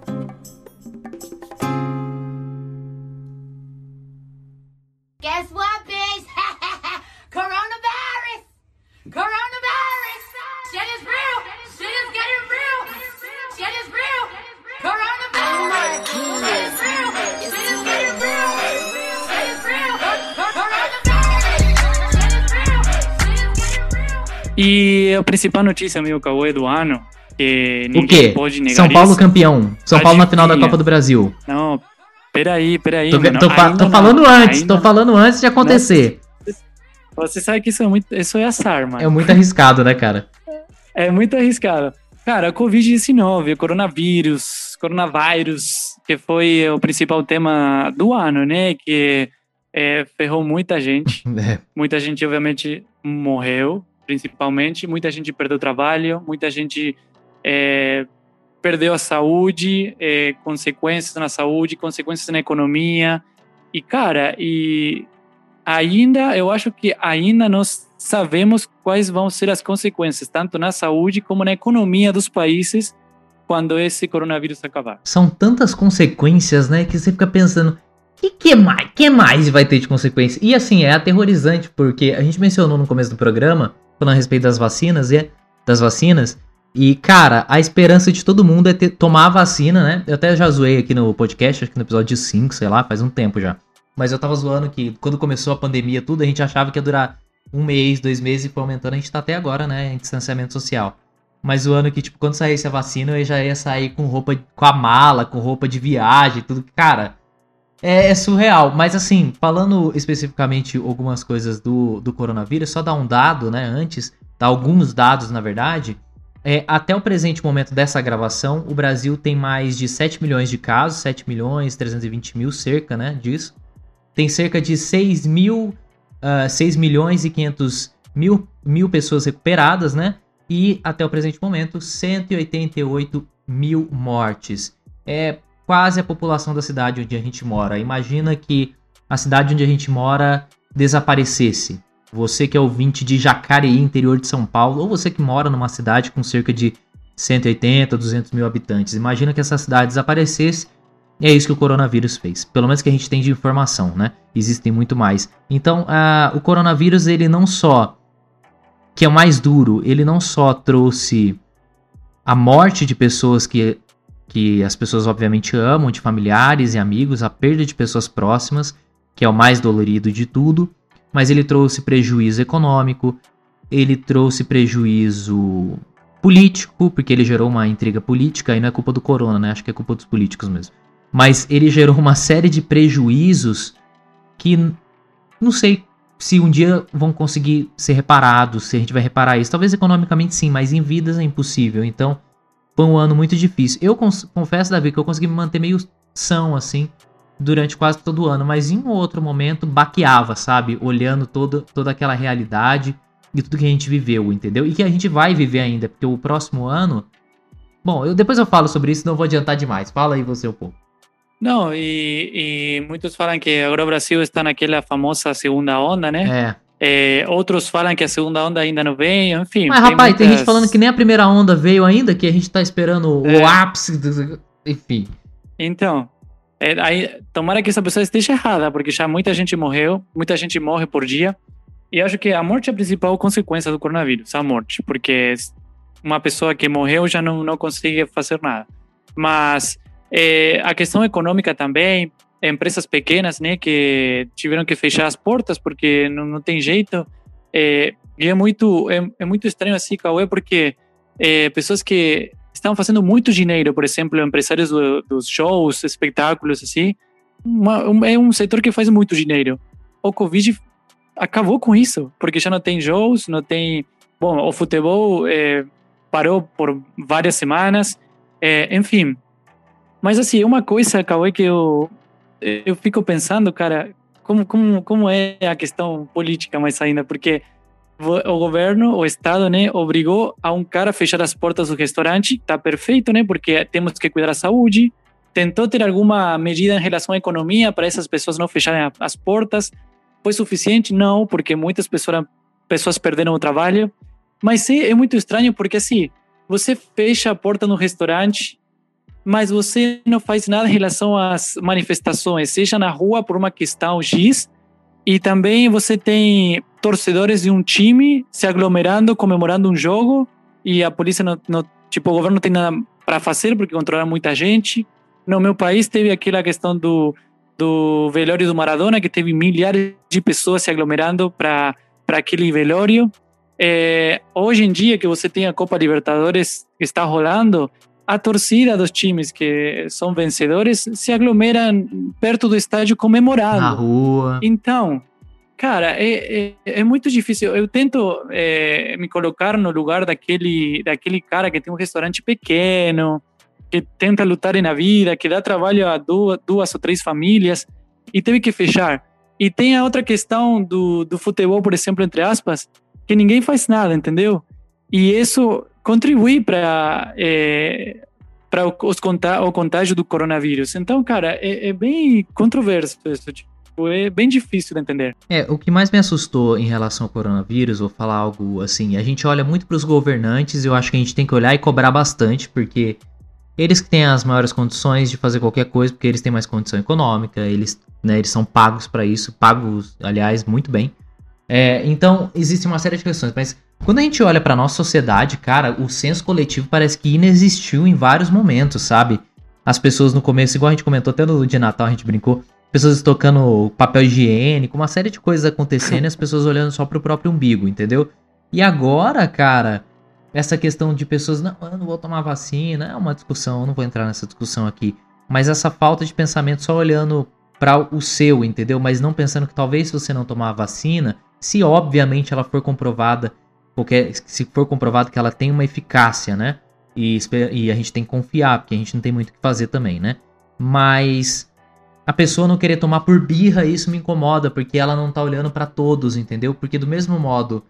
A principal notícia, meu Cauê, do ano, que ninguém o quê? pode negar São Paulo isso. campeão. São Paulo na final da Copa do Brasil. Não, peraí, peraí. Tô, mano, tô, tô falando não, antes, tô falando antes de acontecer. Você sabe que isso é muito, isso é azar, mano. É muito arriscado, né, cara? É muito arriscado. Cara, Covid-19, coronavírus, coronavírus, que foi o principal tema do ano, né? Que é, ferrou muita gente. (laughs) É. Muita gente, obviamente, morreu principalmente. Muita gente perdeu trabalho, muita gente é, perdeu a saúde, é, consequências na saúde, consequências na economia. E, cara, e ainda, eu acho que ainda nós sabemos quais vão ser as consequências, tanto na saúde como na economia dos países, quando esse coronavírus acabar. São tantas consequências, né, que você fica pensando, o que, mais, que mais vai ter de consequência? E assim, é aterrorizante, porque a gente mencionou no começo do programa falando a respeito das vacinas e das vacinas. E, cara, a esperança de todo mundo é ter, tomar a vacina, né? Eu até já zoei aqui no podcast, acho que no episódio 5, sei lá, faz um tempo já. Mas eu tava zoando que quando começou a pandemia, tudo, a gente achava que ia durar um mês, dois meses e foi aumentando. A gente tá até agora, né, em distanciamento social. Mas o ano que, tipo, quando saísse a vacina, eu já ia sair com roupa, com a mala, com roupa de viagem, tudo. Cara, é, é, surreal, mas assim, falando especificamente algumas coisas do, do coronavírus, só dar um dado, né, antes, dar alguns dados, na verdade, é, até o presente momento dessa gravação, o Brasil tem mais de 7 milhões de casos, 7 milhões 320 mil, cerca, né, disso. tem cerca de 6 mil, uh, 6 milhões e 500 mil, mil pessoas recuperadas, né? E até o presente momento, 188 mil mortes. É quase a população da cidade onde a gente mora. Imagina que a cidade onde a gente mora desaparecesse. Você que é ouvinte de Jacareí, interior de São Paulo, ou você que mora numa cidade com cerca de 180, 200 mil habitantes. Imagina que essa cidade desaparecesse. E é isso que o coronavírus fez. Pelo menos que a gente tem de informação, né? Existem muito mais. Então, o coronavírus, ele não só. Que é o mais duro, ele não só trouxe a morte de pessoas que, que as pessoas obviamente amam, de familiares e amigos, a perda de pessoas próximas, que é o mais dolorido de tudo, mas ele trouxe prejuízo econômico, ele trouxe prejuízo político, porque ele gerou uma intriga política, e não é culpa do corona, né? Acho que é culpa dos políticos mesmo. Mas ele gerou uma série de prejuízos que não sei se um dia vão conseguir ser reparados, se a gente vai reparar isso. Talvez economicamente sim, mas em vidas é impossível. Então, foi um ano muito difícil. Eu confesso, Davi, que eu consegui me manter meio são, assim, durante quase todo o ano, mas em um outro momento baqueava, sabe? Olhando todo, toda aquela realidade de tudo que a gente viveu, entendeu? E que a gente vai viver ainda, porque o próximo ano. Bom, eu depois eu falo sobre isso, não vou adiantar demais. Fala aí você um pouco. Não, e, e muitos falam que agora o Brasil está naquela famosa segunda onda, né? É. É, outros falam que a segunda onda ainda não vem, enfim. Mas, tem rapaz, muitas... tem gente falando que nem a primeira onda veio ainda, que a gente está esperando é. o ápice, do... enfim. Então, é, aí, tomara que essa pessoa esteja errada, porque já muita gente morreu, muita gente morre por dia. E acho que a morte é a principal consequência do coronavírus, a morte, porque uma pessoa que morreu já não, não consegue fazer nada. Mas é, a questão econômica também, empresas pequenas, né, que tiveram que fechar as portas porque não, não tem jeito. É, e é muito, é, é muito estranho assim, Cauê, porque é, pessoas que estão fazendo muito dinheiro, por exemplo, empresários do, dos shows, espetáculos, assim, uma, um, é um setor que faz muito dinheiro. O Covid acabou com isso, porque já não tem shows, não tem. Bom, o futebol é, parou por várias semanas, é, enfim. Mas assim, uma coisa, Cauê, que eu, eu fico pensando, cara, como, como, como é a questão política mais ainda, porque o governo, o Estado, né, obrigou a um cara a fechar as portas do restaurante, tá perfeito, né, porque temos que cuidar da saúde, tentou ter alguma medida em relação à economia para essas pessoas não fecharem as portas, foi suficiente? Não, porque muitas pessoas, pessoas perderam o trabalho. Mas é, é muito estranho porque assim, você fecha a porta no restaurante, mas você não faz nada em relação às manifestações, seja na rua por uma questão X, e também você tem torcedores de um time se aglomerando, comemorando um jogo, e a polícia não, não tipo, o governo não tem nada para fazer porque controla muita gente. No meu país teve aquela questão do do velório do Maradona, que teve milhares de pessoas se aglomerando para aquele velório. É, hoje em dia, que você tem a Copa Libertadores que está rolando, a torcida dos times que são vencedores se aglomeram perto do estádio comemorando. Na rua. Então, cara, é, é, é muito difícil. Eu tento é, me colocar no lugar daquele, daquele cara que tem um restaurante pequeno, que tenta lutar na vida, que dá trabalho a duas, duas ou três famílias e teve que fechar. E tem a outra questão do, do futebol, por exemplo, entre aspas, que ninguém faz nada, entendeu? E isso contribui para é, para os conta o contágio do coronavírus. Então, cara, é, é bem controverso isso. Tipo, é bem difícil de entender. É, o que mais me assustou em relação ao coronavírus, vou falar algo assim, a gente olha muito para os governantes, eu acho que a gente tem que olhar e cobrar bastante, porque eles que têm as maiores condições de fazer qualquer coisa, porque eles têm mais condição econômica, eles, né, eles são pagos para isso, pagos, aliás, muito bem. É, então, existe uma série de questões, mas quando a gente olha para nossa sociedade, cara, o senso coletivo parece que inexistiu em vários momentos, sabe? As pessoas no começo, igual a gente comentou até no de Natal, a gente brincou, pessoas tocando papel higiênico, uma série de coisas acontecendo e as pessoas olhando só pro próprio umbigo, entendeu? E agora, cara, essa questão de pessoas, não, eu não vou tomar vacina, é uma discussão, eu não vou entrar nessa discussão aqui. Mas essa falta de pensamento só olhando para o seu, entendeu? Mas não pensando que talvez se você não tomar a vacina, se obviamente ela for comprovada, se for comprovado que ela tem uma eficácia, né? E, e a gente tem que confiar, porque a gente não tem muito o que fazer também, né? Mas a pessoa não querer tomar por birra, isso me incomoda, porque ela não tá olhando para todos, entendeu? Porque do mesmo modo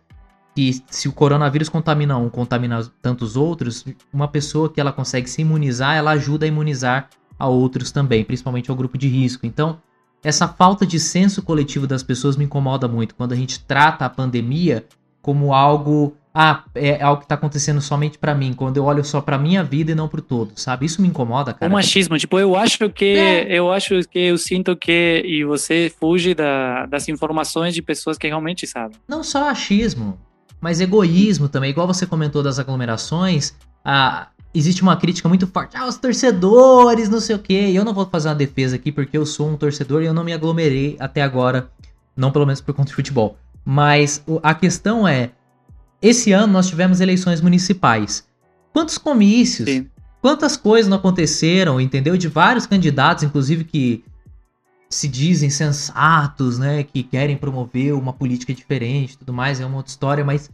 que se o coronavírus contamina um, contamina tantos outros, uma pessoa que ela consegue se imunizar, ela ajuda a imunizar a outros também, principalmente ao grupo de risco. Então, essa falta de senso coletivo das pessoas me incomoda muito quando a gente trata a pandemia como algo ah, é algo que tá acontecendo somente para mim, quando eu olho só para minha vida e não pro todo, sabe? Isso me incomoda, cara. O machismo, tipo, eu acho que é. eu acho que eu sinto que e você fuge da, das informações de pessoas que realmente sabem. Não só achismo, mas egoísmo também, igual você comentou das aglomerações, ah, existe uma crítica muito forte, ah, os torcedores, não sei o quê. E eu não vou fazer uma defesa aqui porque eu sou um torcedor e eu não me aglomerei até agora, não pelo menos por conta de futebol. Mas a questão é, esse ano nós tivemos eleições municipais. Quantos comícios? Sim. Quantas coisas não aconteceram, entendeu? De vários candidatos, inclusive que se dizem sensatos, né? Que querem promover uma política diferente tudo mais, é uma outra história, mas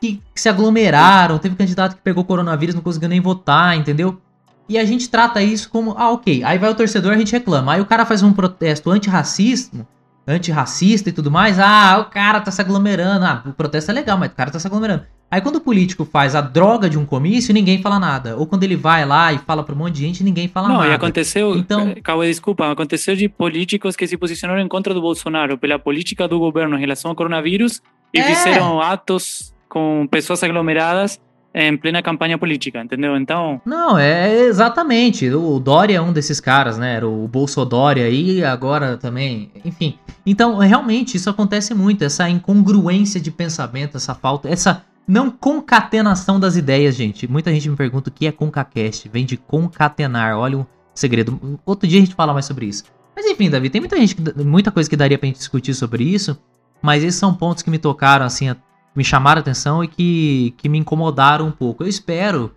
que, se aglomeraram. Teve candidato que pegou coronavírus, não conseguiu nem votar, entendeu? E a gente trata isso como, ah, ok. Aí vai o torcedor, a gente reclama. Aí o cara faz um protesto antirracismo antirracista e tudo mais, ah, o cara tá se aglomerando, ah, o protesto é legal, mas o cara tá se aglomerando. Aí quando o político faz a droga de um comício, ninguém fala nada. Ou quando ele vai lá e fala pra um monte de gente, ninguém fala Não, nada. Não, e aconteceu, então, calma, desculpa, aconteceu de políticos que se posicionaram em contra do Bolsonaro pela política do governo em relação ao coronavírus e é. fizeram atos com pessoas aglomeradas em plena campanha política, entendeu? Então. Não, é exatamente. O Dória é um desses caras, né? Era o Bolsodória aí, agora também. Enfim. Então, realmente, isso acontece muito. Essa incongruência de pensamento, essa falta. Essa não concatenação das ideias, gente. Muita gente me pergunta o que é concacast. Vem de concatenar. Olha o segredo. Outro dia a gente fala mais sobre isso. Mas enfim, Davi, tem muita gente, muita coisa que daria pra gente discutir sobre isso. Mas esses são pontos que me tocaram, assim, me chamaram a atenção e que, que me incomodaram um pouco. Eu espero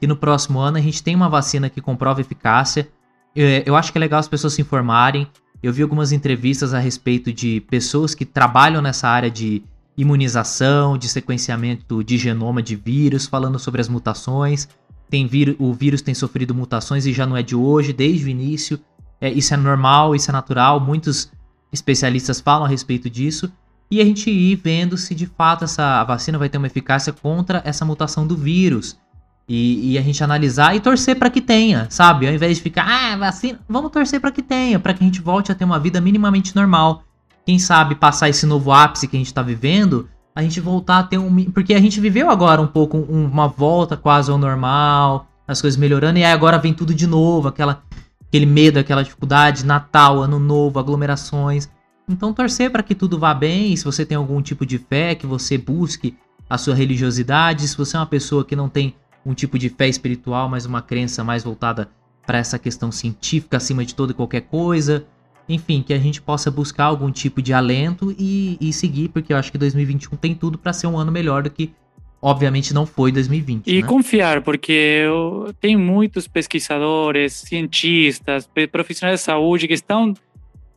que no próximo ano a gente tenha uma vacina que comprova eficácia. Eu, eu acho que é legal as pessoas se informarem. Eu vi algumas entrevistas a respeito de pessoas que trabalham nessa área de imunização, de sequenciamento de genoma de vírus, falando sobre as mutações. Tem o vírus tem sofrido mutações e já não é de hoje, desde o início. É, isso é normal, isso é natural. Muitos especialistas falam a respeito disso e a gente ir vendo se de fato essa vacina vai ter uma eficácia contra essa mutação do vírus. E, e a gente analisar e torcer para que tenha, sabe? Ao invés de ficar, ah, vacina, vamos torcer para que tenha, para que a gente volte a ter uma vida minimamente normal. Quem sabe passar esse novo ápice que a gente está vivendo, a gente voltar a ter um. Porque a gente viveu agora um pouco uma volta quase ao normal, as coisas melhorando, e aí agora vem tudo de novo, aquela, aquele medo, aquela dificuldade, Natal, Ano Novo, aglomerações. Então torcer para que tudo vá bem, se você tem algum tipo de fé, que você busque a sua religiosidade, se você é uma pessoa que não tem um tipo de fé espiritual, mas uma crença mais voltada para essa questão científica acima de toda e qualquer coisa. Enfim, que a gente possa buscar algum tipo de alento e, e seguir, porque eu acho que 2021 tem tudo para ser um ano melhor do que, obviamente, não foi 2020. E né? confiar, porque eu, tem muitos pesquisadores, cientistas, profissionais de saúde que estão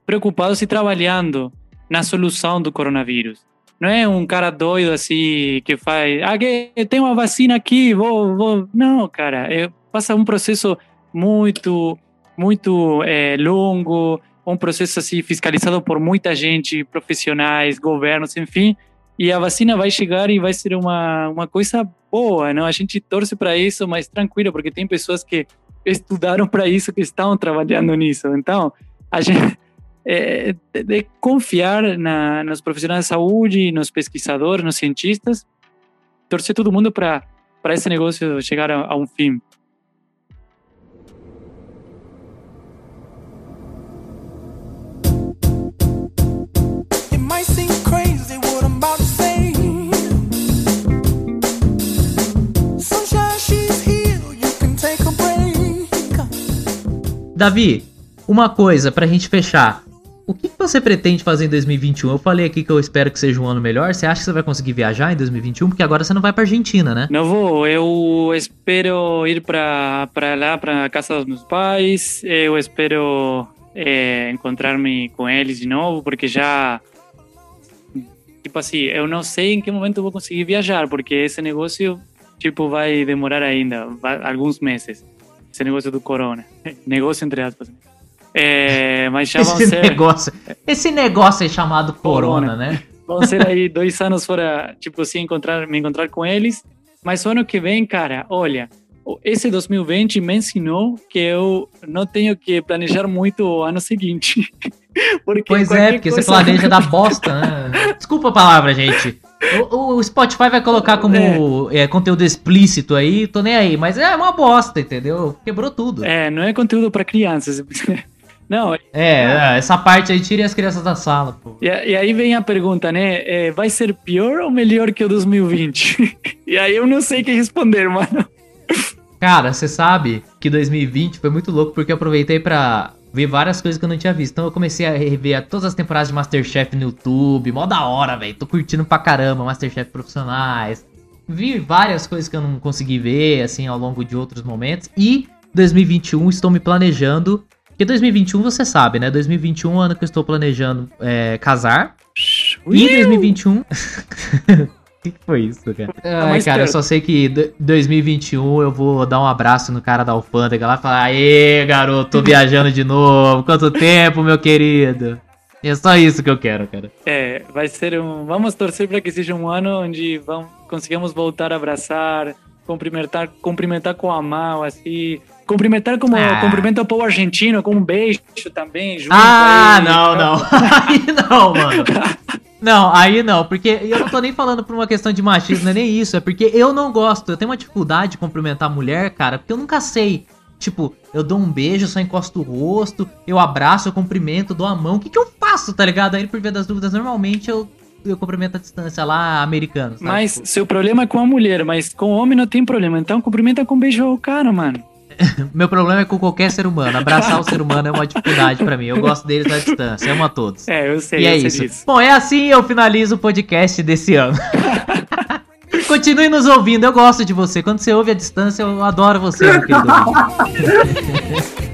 preocupados e trabalhando na solução do coronavírus. Não é um cara doido assim que faz, ah, tem uma vacina aqui, vou, vou. Não, cara, é, passa um processo muito, muito é, longo, um processo assim fiscalizado por muita gente, profissionais, governos, enfim. E a vacina vai chegar e vai ser uma, uma coisa boa, não? A gente torce para isso, mas tranquilo, porque tem pessoas que estudaram para isso, que estão trabalhando nisso. Então, a gente, é, de confiar na, nos profissionais de saúde, nos pesquisadores, nos cientistas, torcer todo mundo para esse negócio chegar a, a um fim. Davi, uma coisa pra gente fechar. O que você pretende fazer em 2021? Eu falei aqui que eu espero que seja um ano melhor. Você acha que você vai conseguir viajar em 2021? Porque agora você não vai pra Argentina, né? Não vou. Eu espero ir pra lá, pra casa dos meus pais. Eu espero é, encontrar-me com eles de novo, porque já. Tipo assim, eu não sei em que momento vou conseguir viajar, porque esse negócio, tipo, vai demorar ainda vai, alguns meses. Esse negócio do corona. (laughs) negócio entre aspas. É, mas já vão Esse ser, negócio, esse negócio aí chamado corona, Corona. né? vão ser aí dois anos fora, tipo assim, encontrar, me encontrar com eles. Mas o ano que vem, cara, olha, esse 2020 me ensinou que eu não tenho que planejar muito o ano seguinte. (laughs) porque Pois é, porque você coisa- planeja da (laughs) bosta, né? Desculpa a palavra, gente. O, o Spotify vai colocar como é, conteúdo explícito aí, tô nem aí, mas é uma bosta, entendeu? Quebrou tudo. É, É, não é conteúdo para crianças. (laughs) Não, é, essa parte aí, tirem as crianças da sala, pô. e, e aí vem a pergunta, né? É, vai ser pior ou melhor que o 2020? (laughs) e aí eu não sei o que responder, mano. Cara, você sabe que 2020 foi muito louco porque eu aproveitei pra ver várias coisas que eu não tinha visto. Então eu comecei a rever todas as temporadas de Masterchef no YouTube. Mó da hora, velho. Tô curtindo pra caramba Masterchef profissionais. Vi várias coisas que eu não consegui ver, assim, ao longo de outros momentos. E 2021 estou me planejando. Porque 2021 você sabe, né? 2021 é o ano que eu estou planejando é, casar. E 2021. O (laughs) que que foi isso, cara? Ai, mais cara, eu só sei que do- 2021 eu vou dar um abraço no cara da alfândega lá e falar: Aê, garoto, tô viajando de novo. Quanto tempo, meu querido? É só isso que eu quero, cara. É, vai ser um. Vamos torcer para que seja um ano onde vamos, consigamos voltar a abraçar, cumprimentar, cumprimentar com a mão, assim. Cumprimentar como Ah. cumprimento ao povo argentino, com um beijo também, junto Ah, aí. não, não. (laughs) Aí não, mano. Não, aí não, porque eu não tô nem falando por uma questão de machismo, não é nem isso, é porque eu não gosto, eu tenho uma dificuldade de cumprimentar a mulher, cara, porque eu nunca sei. Tipo, eu dou um beijo, só encosto o rosto, eu abraço, eu cumprimento, dou a mão, o que que eu faço, tá ligado? Aí, por via das dúvidas, normalmente eu, eu cumprimento a distância lá, americano, sabe? Mas seu problema é com a mulher, mas com o homem não tem problema. Então cumprimenta com um beijo ao cara, mano. (laughs) meu problema é com qualquer ser humano, abraçar o ser humano é uma dificuldade pra mim, eu gosto deles à distância, amo a todos. É, eu sei, E eu é sei isso. disso. Bom, é assim eu finalizo o podcast desse ano. (laughs) Continue nos ouvindo, eu gosto de você. Quando você ouve a distância, eu adoro você, meu querido. (laughs)